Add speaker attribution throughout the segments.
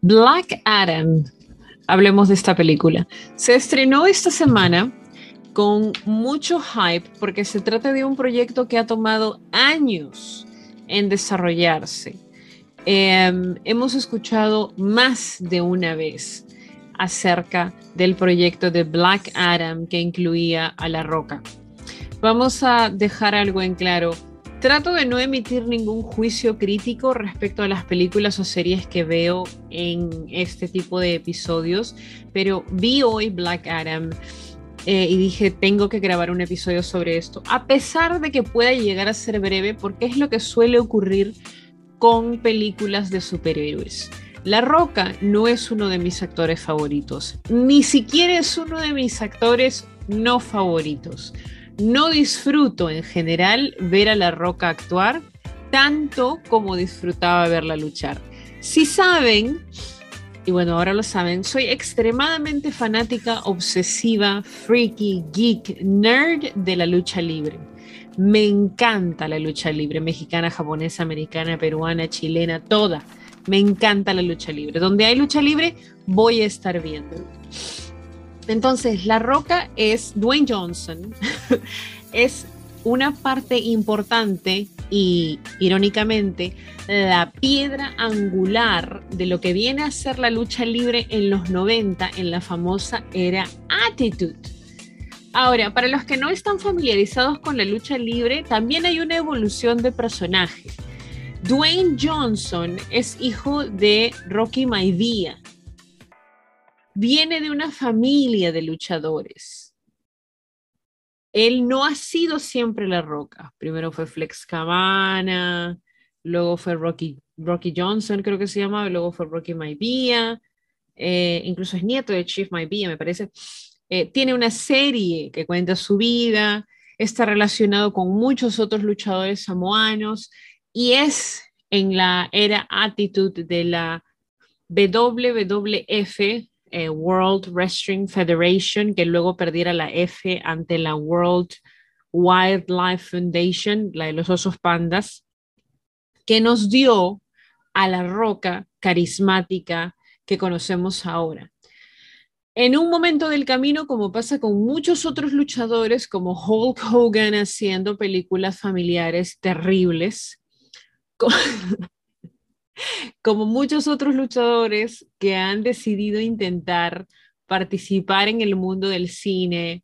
Speaker 1: Black Adam, hablemos de esta película. Se estrenó esta semana con mucho hype porque se trata de un proyecto que ha tomado años en desarrollarse. Em, hemos escuchado más de una vez acerca del proyecto de Black Adam que incluía a La Roca. Vamos a dejar algo en claro. Trato de no emitir ningún juicio crítico respecto a las películas o series que veo en este tipo de episodios, pero vi hoy Black Adam eh, y dije, tengo que grabar un episodio sobre esto, a pesar de que pueda llegar a ser breve, porque es lo que suele ocurrir con películas de superhéroes. La Roca no es uno de mis actores favoritos, ni siquiera es uno de mis actores no favoritos no disfruto en general ver a La Roca actuar tanto como disfrutaba verla luchar. Si saben, y bueno, ahora lo saben, soy extremadamente fanática, obsesiva, freaky, geek, nerd de la lucha libre. Me encanta la lucha libre, mexicana, japonesa, americana, peruana, chilena, toda. Me encanta la lucha libre. Donde hay lucha libre, voy a estar viendo. Entonces, La Roca es Dwayne Johnson, es una parte importante y irónicamente la piedra angular de lo que viene a ser la lucha libre en los 90 en la famosa era Attitude. Ahora, para los que no están familiarizados con la lucha libre, también hay una evolución de personaje. Dwayne Johnson es hijo de Rocky Maivia, viene de una familia de luchadores. Él no ha sido siempre la roca. Primero fue Flex Cabana, luego fue Rocky, Rocky Johnson, creo que se llamaba, luego fue Rocky Maivia, eh, incluso es nieto de Chief Maivia, me parece. Eh, tiene una serie que cuenta su vida, está relacionado con muchos otros luchadores samoanos y es en la era attitude de la WWF, eh, World Wrestling Federation, que luego perdiera la F ante la World Wildlife Foundation, la de los osos pandas, que nos dio a la roca carismática que conocemos ahora. En un momento del camino, como pasa con muchos otros luchadores, como Hulk Hogan haciendo películas familiares terribles, como muchos otros luchadores que han decidido intentar participar en el mundo del cine.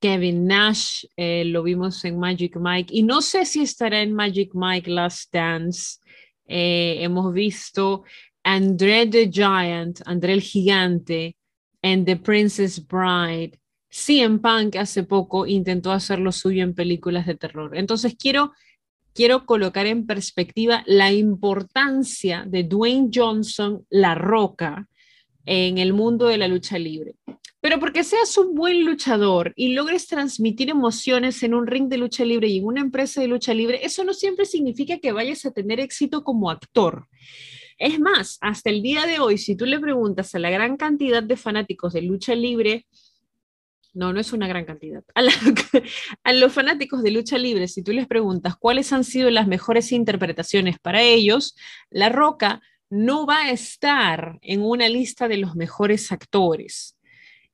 Speaker 1: Kevin Nash, eh, lo vimos en Magic Mike, y no sé si estará en Magic Mike Last Dance. Eh, hemos visto André the Giant, André el Gigante, en The Princess Bride. CM Punk hace poco intentó hacer lo suyo en películas de terror. Entonces quiero quiero colocar en perspectiva la importancia de Dwayne Johnson, la roca, en el mundo de la lucha libre. Pero porque seas un buen luchador y logres transmitir emociones en un ring de lucha libre y en una empresa de lucha libre, eso no siempre significa que vayas a tener éxito como actor. Es más, hasta el día de hoy, si tú le preguntas a la gran cantidad de fanáticos de lucha libre, no, no es una gran cantidad. A, los fanáticos de lucha libre, si tú les preguntas cuáles han sido las mejores interpretaciones para ellos, La Roca no va a estar en una lista de los mejores actores.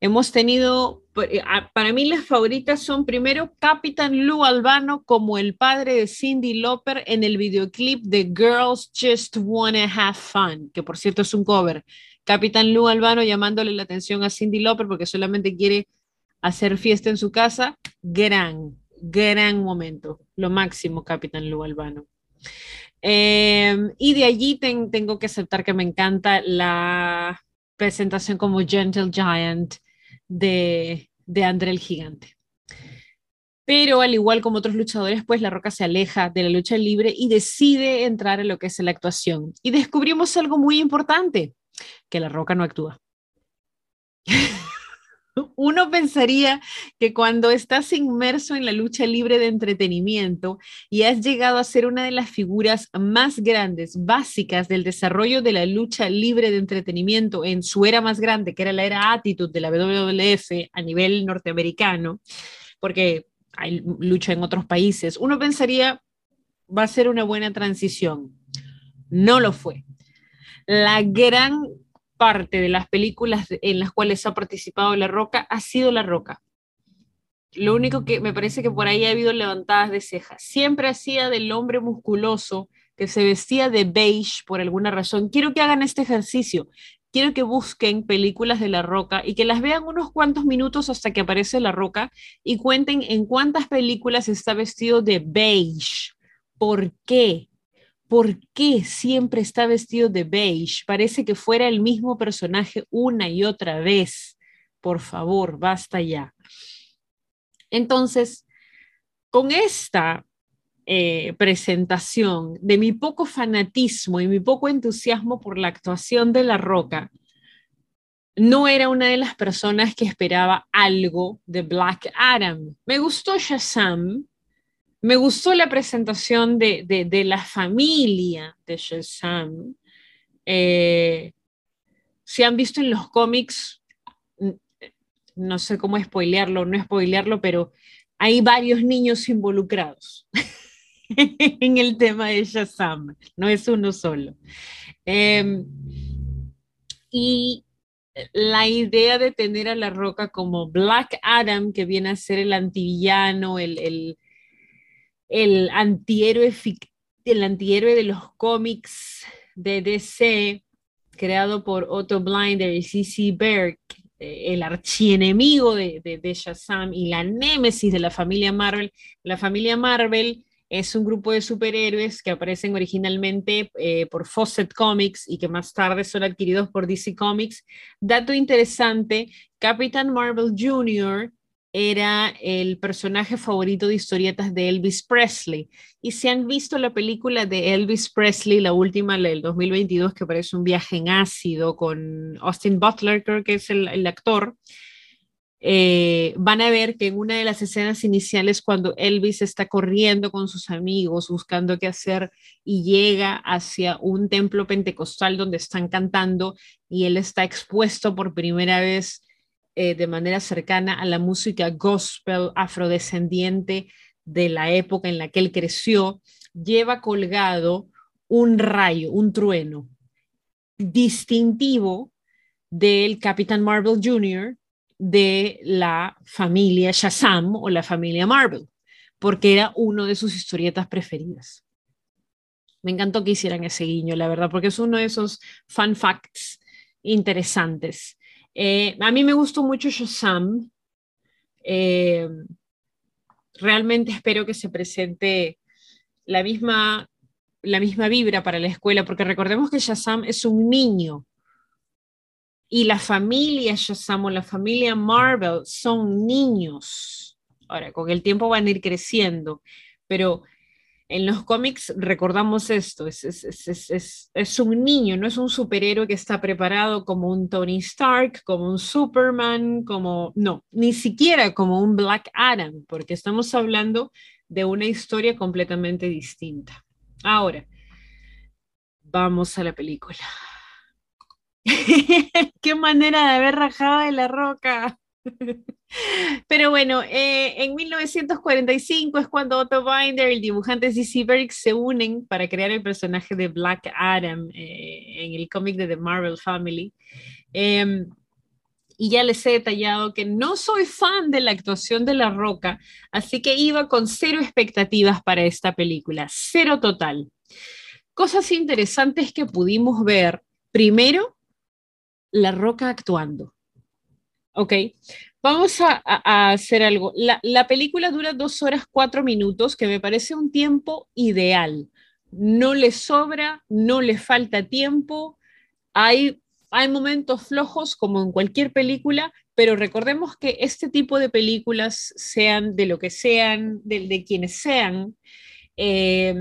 Speaker 1: Hemos tenido, eh, para mí las favoritas son primero Capitán Lou Albano como el padre de Cindy Lauper en el videoclip de Girls Just Wanna Have Fun, que por cierto es un cover. Capitán Lou Albano llamándole la atención a Cindy Lauper porque solamente quiere hacer fiesta en su casa, gran, gran momento, lo máximo, Capitán Lu Albano. Em, y de allí tengo que aceptar que me encanta la presentación como Gentle Giant de, de André el Gigante. Pero al igual como otros luchadores, pues La Roca se aleja de la lucha libre y decide entrar en lo que es la actuación. Y descubrimos algo muy importante, que La Roca no actúa. Uno pensaría que cuando estás inmerso en la lucha libre de entretenimiento y has llegado a ser una de las figuras más grandes, básicas del desarrollo de la lucha libre de entretenimiento en su era más grande, que era la era Attitude de la WWF a nivel norteamericano, porque hay lucha en otros países, uno pensaría va a ser una buena transición. No lo fue. la gran parte de las películas en las cuales ha participado La Roca ha sido La Roca. Lo único que me parece que por ahí ha habido levantadas de cejas. Siempre hacía del hombre musculoso que se vestía de beige por alguna razón. Quiero que hagan este ejercicio. Quiero que busquen películas de La Roca y que las vean unos cuantos minutos hasta que aparece La Roca y cuenten en cuántas películas está vestido de beige. ¿Por qué? ¿Por qué siempre está vestido de beige? Parece que fuera el mismo personaje una y otra vez. Por favor, basta ya. Entonces, con esta eh, presentación de mi poco fanatismo y mi poco entusiasmo por la actuación de La Roca, no era una de las personas que esperaba algo de Black Adam. Me gustó Shazam, me gustó la presentación de, la familia de Shazam. Eh, si han visto en los cómics, no sé cómo spoilearlo no spoilearlo, pero hay varios niños involucrados. en el tema de Shazam, no es uno solo. Em, y la idea de tener a La Roca como Black Adam, que viene a ser el antivillano, el, el antihéroe, el antihéroe de los cómics de DC, creado por Otto Blinder y C.C. Berg, eh, el archienemigo de, de, Shazam y la némesis de la familia Marvel. La familia Marvel es un grupo de superhéroes que aparecen originalmente eh, por Fawcett Comics y que más tarde son adquiridos por DC Comics. Dato interesante, Capitán Marvel Jr. era el personaje favorito de historietas de Elvis Presley. Y si han visto la película de Elvis Presley, la última, la del 2022, que parece un viaje en ácido con Austin Butler, creo que es el, el actor, eh, van a ver que en una de las escenas iniciales, cuando Elvis está corriendo con sus amigos, buscando qué hacer, y llega hacia un templo pentecostal donde están cantando y él está expuesto por primera vez eh, de manera cercana a la música gospel afrodescendiente de la época en la que él creció, lleva colgado un rayo, un trueno distintivo del Capitán Marvel Jr., de la familia Shazam o la familia Marvel, porque era uno de sus historietas preferidas. Me encantó que hicieran ese guiño, la verdad, porque es uno de esos fun facts interesantes. Eh, a mí me gustó mucho Shazam. Eh, realmente espero que se presente la misma, la misma vibra para la escuela, porque recordemos que Shazam es un niño, y la familia Shazam o la familia Marvel son niños. Ahora, con el tiempo van a ir creciendo, pero en los cómics recordamos esto, es, es, un niño, no es un superhéroe que está preparado como un Tony Stark, como un Superman, como, no, ni siquiera como un Black Adam, porque estamos hablando de una historia completamente distinta. Ahora, vamos a la película. Qué manera de haber rajado de la roca. Pero bueno, eh, en 1945 es cuando Otto Binder y el dibujante C.C. Berg se unen para crear el personaje de Black Adam eh, en el cómic de The Marvel Family. Em, y ya les he detallado que no soy fan de la actuación de La Roca, así que iba con cero expectativas para esta película, cero total. Cosas interesantes que pudimos ver. Primero, la Roca actuando. Ok, vamos a, hacer algo. La, película dura dos horas cuatro minutos, que me parece un tiempo ideal. No le sobra, no le falta tiempo. Hay, hay momentos flojos como en cualquier película, pero recordemos que este tipo de películas, sean de lo que sean, de, quienes sean, eh,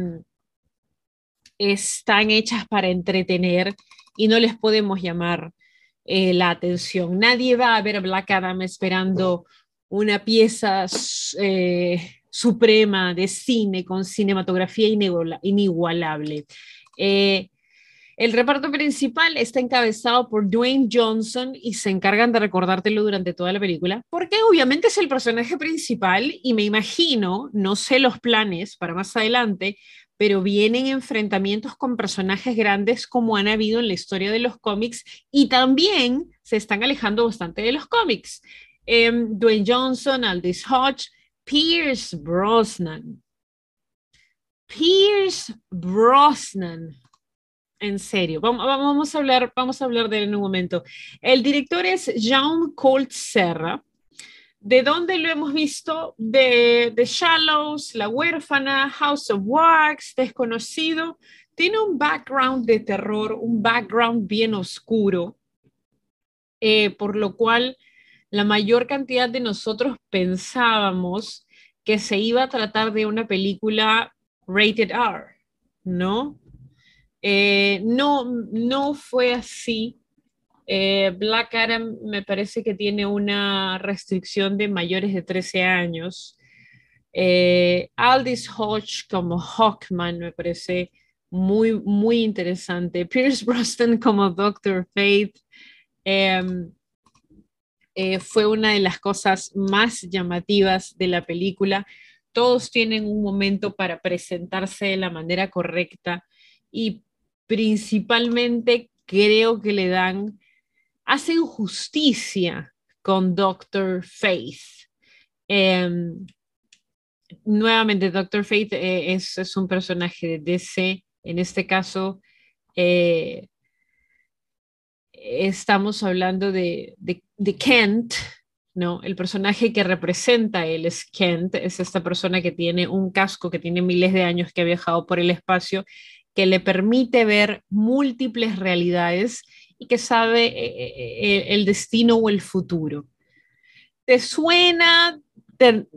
Speaker 1: están hechas para entretener y no les podemos llamar eh, la atención. Nadie va a ver Black Adam esperando una pieza eh, suprema de cine con cinematografía inigualable. Eh, el reparto principal está encabezado por Dwayne Johnson y se encargan de recordártelo durante toda la película, porque obviamente es el personaje principal y me imagino, no sé los planes para más adelante, pero vienen enfrentamientos con personajes grandes como han habido en la historia de los cómics y también se están alejando bastante de los cómics. Em, Dwayne Johnson, Aldis Hodge, Pierce Brosnan. Pierce Brosnan. En serio, vamos, a hablar, vamos a hablar de él en un momento. El director es Jean Colt Serra. ¿De dónde lo hemos visto? De The Shallows, La Huérfana, House of Wax, Desconocido. Tiene un background de terror, un background bien oscuro, eh, por lo cual la mayor cantidad de nosotros pensábamos que se iba a tratar de una película rated R, ¿no? Eh, no, no fue así. Eh, Black Adam me parece que tiene una restricción de mayores de 13 años. Eh, Aldis Hodge como Hawkman me parece muy, muy interesante. Pierce Brosnan como Doctor Fate em, fue una de las cosas más llamativas de la película. Todos tienen un momento para presentarse de la manera correcta y principalmente creo que le dan hacen justicia con Doctor Faith. Em, nuevamente, Doctor Faith eh, es, un personaje de DC. En este caso, eh, estamos hablando de, Kent, ¿no? El personaje que representa él es Kent, es esta persona que tiene un casco, que tiene miles de años, que ha viajado por el espacio, que le permite ver múltiples realidades y que sabe eh, eh, eh, el destino o el futuro. ¿Te suena? Te,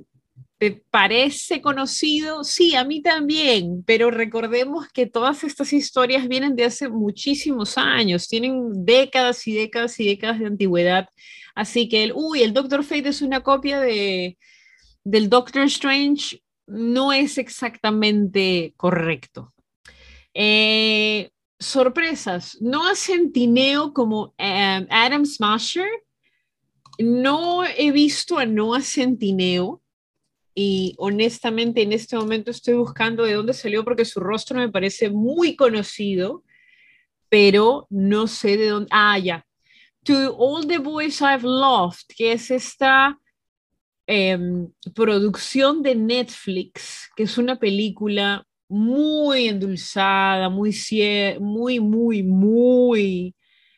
Speaker 1: parece conocido? Sí, a mí también, pero recordemos que todas estas historias vienen de hace muchísimos años, tienen décadas y décadas y décadas de antigüedad. Así que el, uy, el Doctor Fate es una copia de, del Doctor Strange, no es exactamente correcto. Eh, sorpresas. No Centineo como em, Adam Smasher. No he visto a Noah Centineo y honestamente en este momento estoy buscando de dónde salió porque su rostro me parece muy conocido, pero no sé de dónde. Ah, ya. To All the Boys I've Loved, que es esta em, producción de Netflix, que es una película muy endulzada, muy, muy, muy, muy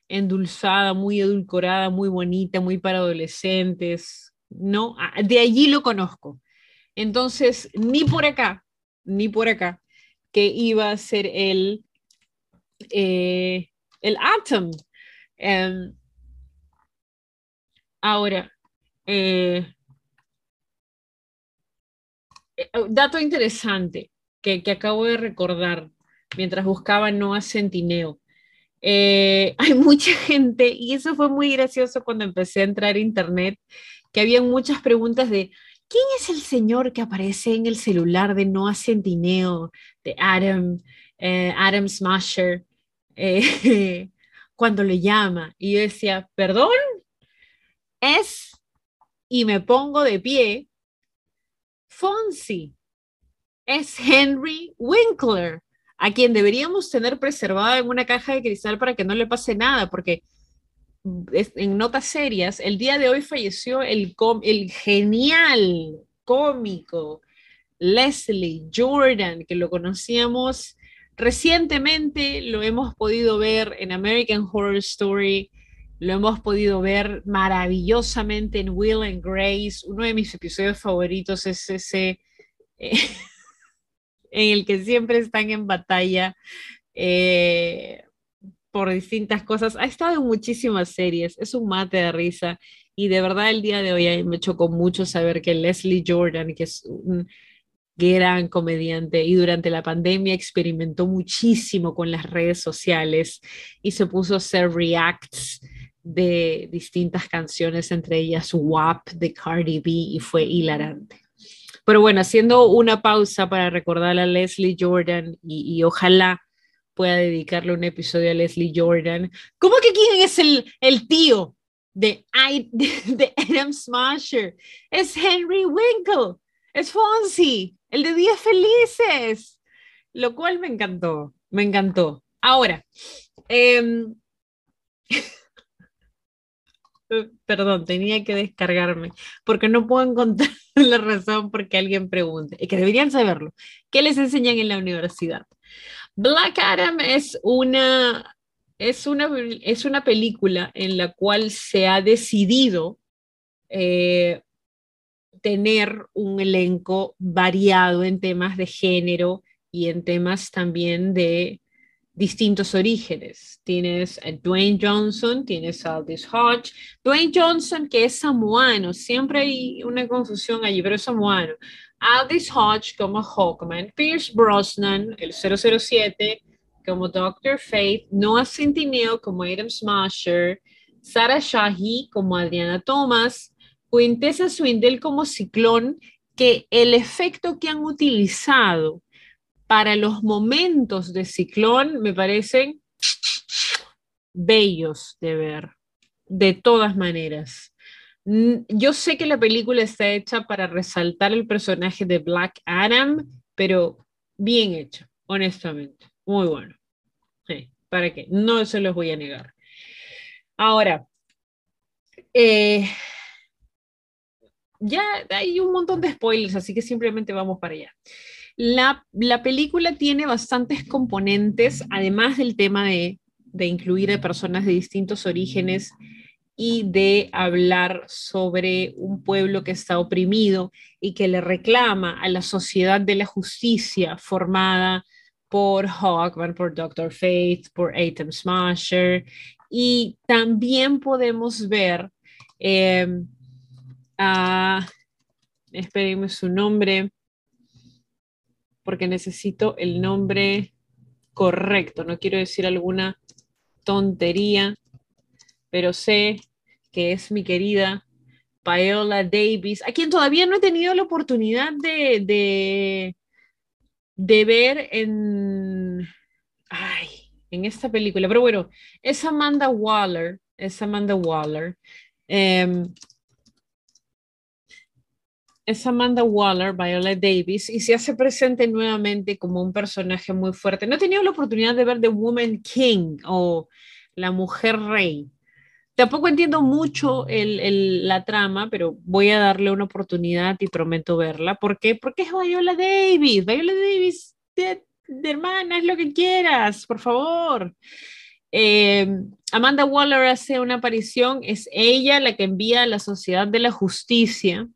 Speaker 1: endulzada, muy edulcorada, muy bonita, muy para adolescentes, ¿no? De allí lo conozco. Entonces, ni por acá, ni por acá, que iba a ser el, eh, el Atom. Em, ahora, eh, eh, dato interesante que, acabo de recordar mientras buscaba Noah Centineo. Eh, hay mucha gente, y eso fue muy gracioso cuando empecé a entrar a internet, que había muchas preguntas de ¿quién es el señor que aparece en el celular de Noah Centineo, de Adam, eh, Adam Smasher, eh, cuando le llama? Y yo decía, ¿perdón? Es, y me pongo de pie, Fonsi es Henry Winkler, a quien deberíamos tener preservada en una caja de cristal para que no le pase nada, porque en notas serias, el día de hoy falleció el, el genial cómico Leslie Jordan, que lo conocíamos recientemente, lo hemos podido ver en American Horror Story, lo hemos podido ver maravillosamente en Will and Grace. Uno de mis episodios favoritos es ese eh, en el que siempre están en batalla eh, por distintas cosas. Ha estado en muchísimas series, es un mate de risa y de verdad el día de hoy me chocó mucho saber que Leslie Jordan, que es un gran comediante y durante la pandemia experimentó muchísimo con las redes sociales y se puso a hacer reacts de distintas canciones, entre ellas WAP de Cardi B y fue hilarante. Pero bueno, haciendo una pausa para recordar a Leslie Jordan y, ojalá pueda dedicarle un episodio a Leslie Jordan. ¿Cómo que quién es el, el tío de, de, Adam Smasher? Es Henry Winkle, es Fonzie, el de Días Felices. lo cual me encantó, me encantó. Ahora, em, perdón, tenía que descargarme, porque no puedo encontrar la razón porque alguien pregunte, y que deberían saberlo. ¿Qué les enseñan en la universidad? Black Adam es una, es una, es una película en la cual se ha decidido eh, tener un elenco variado en temas de género y en temas también de distintos orígenes. Tienes a Dwayne Johnson, tienes a Aldous Hodge. Dwayne Johnson, que es samoano, siempre hay una confusión allí, pero es samoano. Aldous Hodge como Hawkman, Pierce Brosnan, el 007, como Dr. Fate, Noah Centineo como Adam Smasher, Sarah Shahi como Adriana Thomas, Quintessa Swindle como Ciclón, que el efecto que han utilizado para los momentos de ciclón me parecen bellos de ver, de todas maneras. Yo sé que la película está hecha para resaltar el personaje de Black Adam, pero bien hecho, honestamente. Muy bueno. ¿Para qué? No se los voy a negar. Ahora, eh, ya hay un montón de spoilers, así que simplemente vamos para allá. La, película tiene bastantes componentes, además del tema de, incluir a personas de distintos orígenes y de hablar sobre un pueblo que está oprimido y que le reclama a la sociedad de la justicia formada por Hawkman, por Doctor Faith, por Atom Smasher. Y también podemos ver eh, a, espérenme su nombre, porque necesito el nombre correcto. No quiero decir alguna tontería, pero sé que es mi querida Paola Davis, a quien todavía no he tenido la oportunidad de, de, ver en, en esta película. Pero bueno, es Amanda Waller, es Amanda Waller. Em, es Amanda Waller, Viola Davis, y se hace presente nuevamente como un personaje muy fuerte. No he tenido la oportunidad de ver The Woman King o La Mujer Rey. Tampoco entiendo mucho la trama, pero voy a darle una oportunidad y prometo verla. ¿Por qué? Porque es Viola Davis. Viola Davis, hermana, es lo que quieras, por favor. Eh, Amanda Waller hace una aparición, es ella la que envía a la Sociedad de la Justicia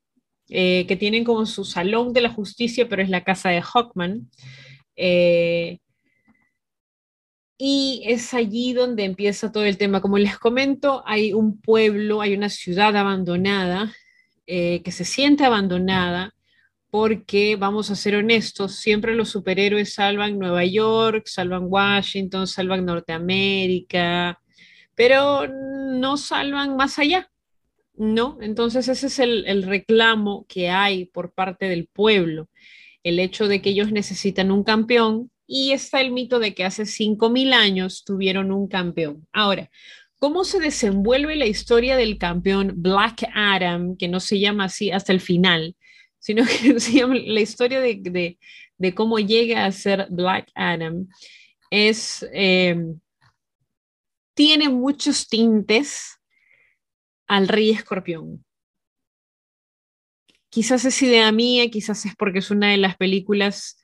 Speaker 1: eh, que tienen como su salón de la justicia, pero es la casa de Hawkman. Eh, y es allí donde empieza todo el tema. Como les comento, hay un pueblo, hay una ciudad abandonada, eh, que se siente abandonada, porque, vamos a ser honestos, siempre los superhéroes salvan Nueva York, salvan Washington, salvan Norteamérica, pero no salvan más allá. ¿No? Entonces ese es el, reclamo que hay por parte del pueblo, el hecho de que ellos necesitan un campeón y está el mito de que hace 5.000 años tuvieron un campeón. Ahora, ¿cómo se desenvuelve la historia del campeón Black Adam, que no se llama así hasta el final, sino que se llama la historia de, cómo llega a ser Black Adam? Es, eh, tiene muchos tintes al rey escorpión. Quizás es idea mía, quizás es porque es una de las películas...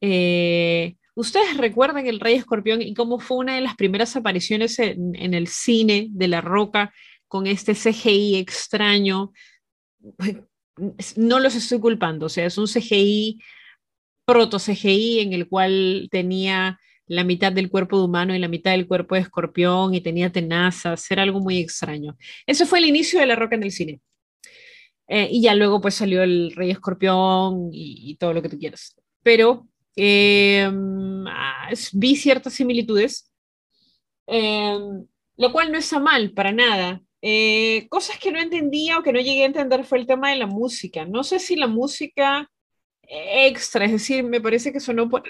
Speaker 1: Eh, ¿Ustedes recuerdan el Rey Escorpión y cómo fue una de las primeras apariciones en, el cine de La Roca con este CGI extraño? No los estoy culpando, o sea, es un CGI, proto-CGI en el cual tenía la mitad del cuerpo de humano y la mitad del cuerpo de escorpión y tenía tenazas, era algo muy extraño. Eso fue el inicio de la roca en el cine. Eh, y ya luego pues salió el rey escorpión y, todo lo que tú quieras. Pero em, ah, vi ciertas similitudes, em, lo cual no está mal para nada. Eh, cosas que no entendía o que no llegué a entender fue el tema de la música. No sé si la música extra, es decir, me parece que sonó por,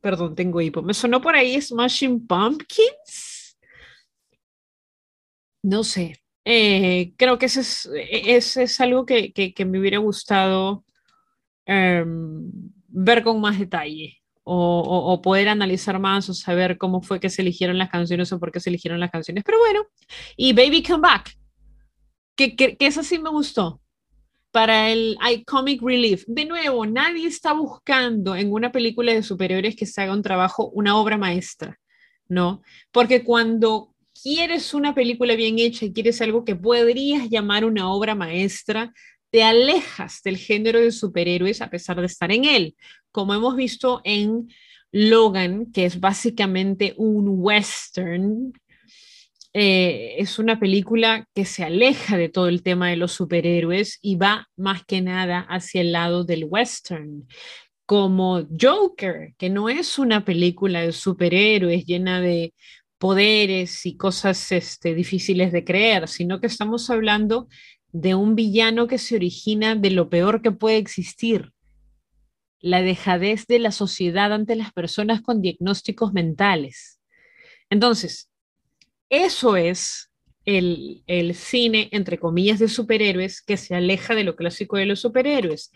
Speaker 1: Perdón, tengo hipo. Me sonó por ahí Smashing Pumpkins. No sé. Eh, creo que ese es, es algo que, que, me hubiera gustado em, ver con más detalle o, poder analizar más o saber cómo fue que se eligieron las canciones o por qué se eligieron las canciones. Pero bueno, y Baby Come Back, que, que, que esa sí me gustó para el Comic Relief. De nuevo, nadie está buscando en una película de superiores que se haga un trabajo, una obra maestra, ¿no? Porque cuando quieres una película bien hecha y quieres algo que podrías llamar una obra maestra, te alejas del género de superhéroes a pesar de estar en él, como hemos visto en Logan, que es básicamente un western. Eh, es una película que se aleja de todo el tema de los superhéroes y va más que nada hacia el lado del western, como Joker, que no es una película de superhéroes llena de poderes y cosas este, difíciles de creer, sino que estamos hablando de un villano que se origina de lo peor que puede existir, la dejadez de la sociedad ante las personas con diagnósticos mentales. Entonces, eso es el, cine, entre comillas, de superhéroes que se aleja de lo clásico de los superhéroes.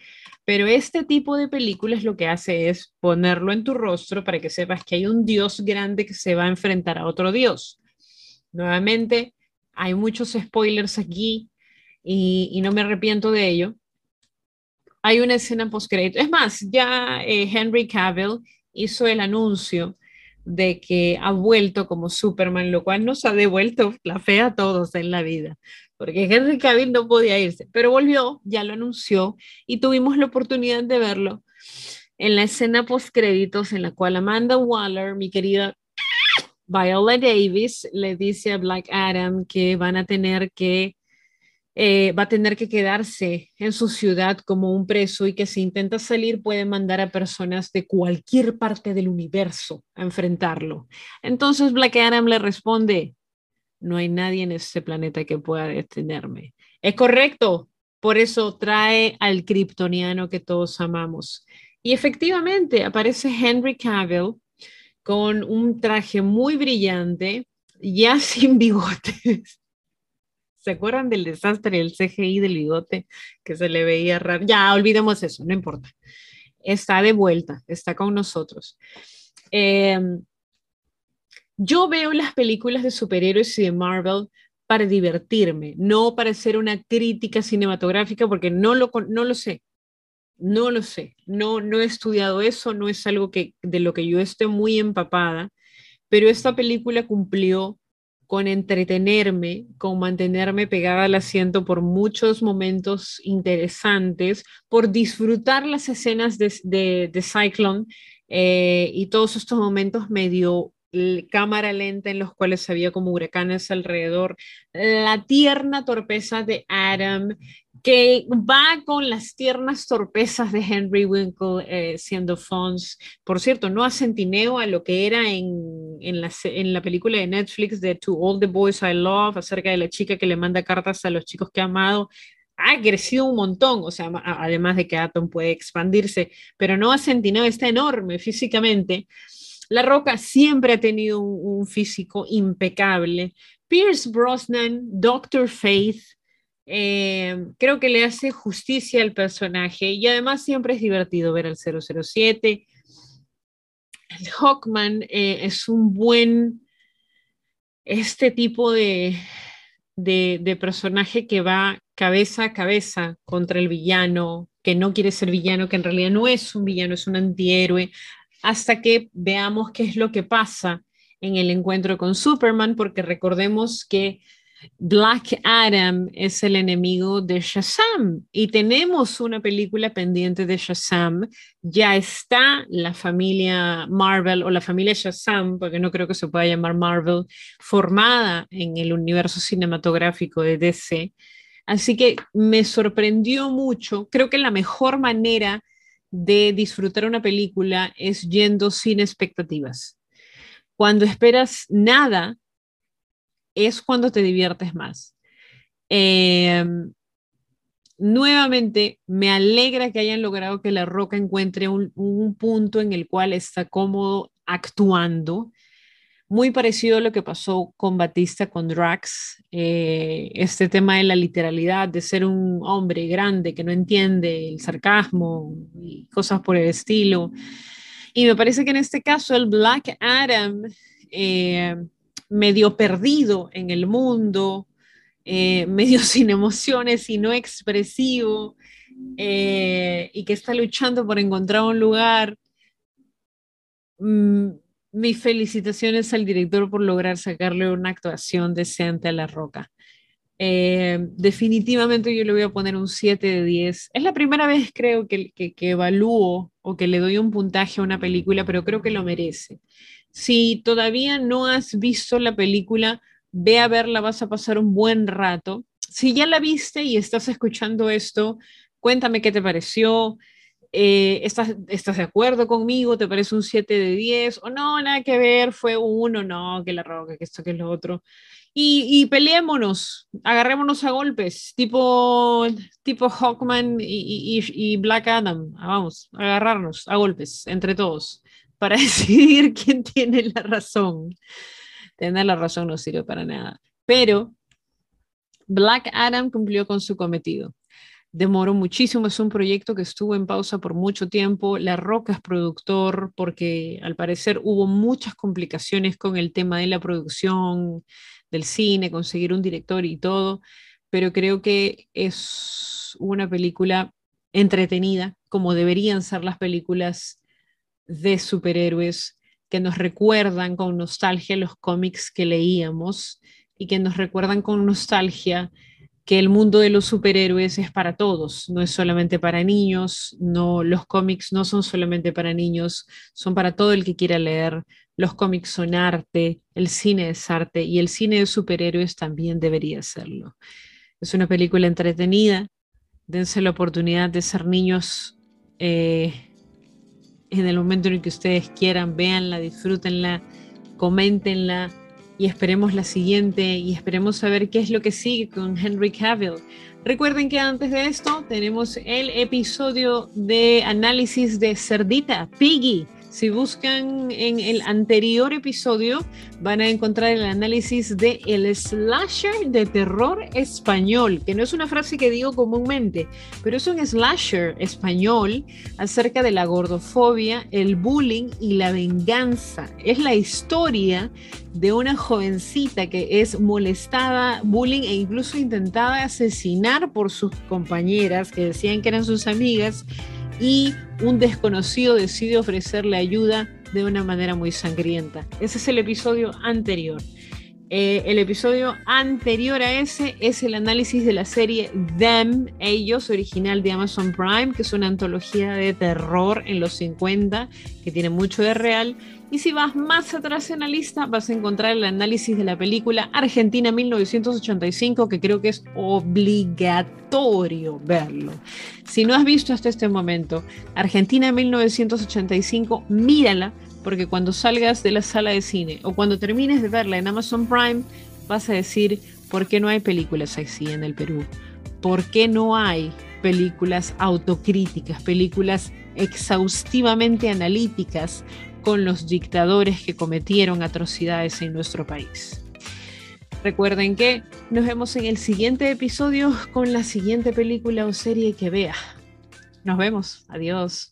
Speaker 1: Pero este tipo de películas lo que hace es ponerlo en tu rostro para que sepas que hay un dios grande que se va a enfrentar a otro dios. Nuevamente, hay muchos spoilers aquí, y, no me arrepiento de ello. Hay una escena post-crédito. Es más, ya eh, Henry Cavill hizo el anuncio de que ha vuelto como Superman, lo cual nos ha devuelto la fe a todos en la vida, porque Henry Cavill no podía irse, pero volvió, ya lo anunció y tuvimos la oportunidad de verlo en la escena post-créditos en la cual Amanda Waller, mi querida Viola Davis, le dice a Black Adam que van a tener que eh, va a tener que quedarse en su ciudad como un preso y que si intenta salir puede mandar a personas de cualquier parte del universo a enfrentarlo. Entonces Black Adam le responde, no hay nadie en este planeta que pueda detenerme. Es correcto, por eso trae al kryptoniano que todos amamos. Y efectivamente aparece Henry Cavill con un traje muy brillante, ya sin bigotes ¿Se acuerdan del desastre del CGI del bigote que se le veía raro? Ya, olvidemos eso, no importa. Está de vuelta, está con nosotros. Em, yo veo las películas de superhéroes y de Marvel para divertirme, no para hacer una crítica cinematográfica, porque no lo, no lo sé. No lo sé, no, no he estudiado eso, no es algo que, de lo que yo esté muy empapada, pero esta película cumplió con entretenerme, con mantenerme pegada al asiento por muchos momentos interesantes, por disfrutar las escenas de, de, Cyclone eh, y todos estos momentos medio cámara lenta en los cuales había como huracanes alrededor, la tierna torpeza de Adam, que va con las tiernas torpezas de Henry Winkle eh, siendo Fons. Por cierto, no hace centineo a lo que era en, en, la, en, la, película de Netflix de To All the Boys I Love, acerca de la chica que le manda cartas a los chicos que ha amado. Ha crecido un montón, o sea, además de que Atom puede expandirse, pero no hace centineo, está enorme físicamente. La Roca siempre ha tenido un, un físico impecable. Pierce Brosnan, Doctor Faith, eh, creo que le hace justicia al personaje y además siempre es divertido ver al 007. El Hawkman eh, es un buen, este tipo de, de, de, personaje que va cabeza a cabeza contra el villano, que no quiere ser villano, que en realidad no es un villano, es un antihéroe, hasta que veamos qué es lo que pasa en el encuentro con Superman, porque recordemos que Black Adam es el enemigo de Shazam y tenemos una película pendiente de Shazam. Ya está la familia Marvel o la familia Shazam, porque no creo que se pueda llamar Marvel, formada en el universo cinematográfico de DC. Así que me sorprendió mucho. Creo que la mejor manera de disfrutar una película es yendo sin expectativas. Cuando esperas nada, es cuando te diviertes más. Em, nuevamente, me alegra que hayan logrado que La Roca encuentre un, punto en el cual está cómodo actuando, muy parecido a lo que pasó con Batista, con Drax, eh, este tema de la literalidad, de ser un hombre grande que no entiende el sarcasmo y cosas por el estilo. Y me parece que en este caso el Black Adam, eh, medio perdido en el mundo, eh, medio sin emociones y no expresivo, eh, y que está luchando por encontrar un lugar. Mm, mis felicitaciones al director por lograr sacarle una actuación decente a La Roca. Eh, definitivamente yo le voy a poner un 7 de 10. Es la primera vez creo que, que, que, evalúo o que le doy un puntaje a una película, pero creo que lo merece. Si todavía no has visto la película, ve a verla, vas a pasar un buen rato. Si ya la viste y estás escuchando esto, cuéntame qué te pareció. Eh, ¿estás, ¿Estás de acuerdo conmigo? ¿Te parece un 7 de 10? O no, nada que ver, fue uno, no, que la roca, que esto, que lo otro. Y, y peleémonos, agarrémonos a golpes, tipo, tipo Hawkman y, y, Black Adam. Ah, vamos, agarrarnos a golpes entre todos para decidir quién tiene la razón. Tener la razón no sirve para nada. Pero Black Adam cumplió con su cometido demoró muchísimo, es un proyecto que estuvo en pausa por mucho tiempo. La Roca es productor porque al parecer hubo muchas complicaciones con el tema de la producción del cine, conseguir un director y todo, pero creo que es una película entretenida, como deberían ser las películas de superhéroes que nos recuerdan con nostalgia los cómics que leíamos y que nos recuerdan con nostalgia que el mundo de los superhéroes es para todos, no es solamente para niños, no los cómics no son solamente para niños, son para todo el que quiera leer. Los cómics son arte, el cine es arte y el cine de superhéroes también debería serlo. Es una película entretenida, dense la oportunidad de ser niños eh, en el momento en el que ustedes quieran, véanla, disfrútenla, coméntenla y esperemos la siguiente y esperemos saber qué es lo que sigue con Henry Cavill. Recuerden que antes de esto tenemos el episodio de análisis de Cerdita, Piggy, si buscan en el anterior episodio, van a encontrar el análisis de el slasher de terror español, que no es una frase que digo comúnmente, pero es un slasher español acerca de la gordofobia, el bullying y la venganza. Es la historia de una jovencita que es molestada, bullying e incluso intentada asesinar por sus compañeras que decían que eran sus amigas y un desconocido decide ofrecerle ayuda de una manera muy sangrienta. Ese es el episodio anterior. Eh, el episodio anterior a ese es el análisis de la serie Them, ellos, original de Amazon Prime, que es una antología de terror en los 50, que tiene mucho de real. Y si vas más atrás en la lista, vas a encontrar el análisis de la película Argentina 1985, que creo que es obligatorio verlo. Si no has visto hasta este momento Argentina 1985, mírala porque cuando salgas de la sala de cine o cuando termines de verla en Amazon Prime, vas a decir, ¿por qué no hay películas así en el Perú? ¿Por qué no hay películas autocríticas, películas exhaustivamente analíticas con los dictadores que cometieron atrocidades en nuestro país? Recuerden que nos vemos en el siguiente episodio con la siguiente película o serie que vea. Nos vemos. Adiós.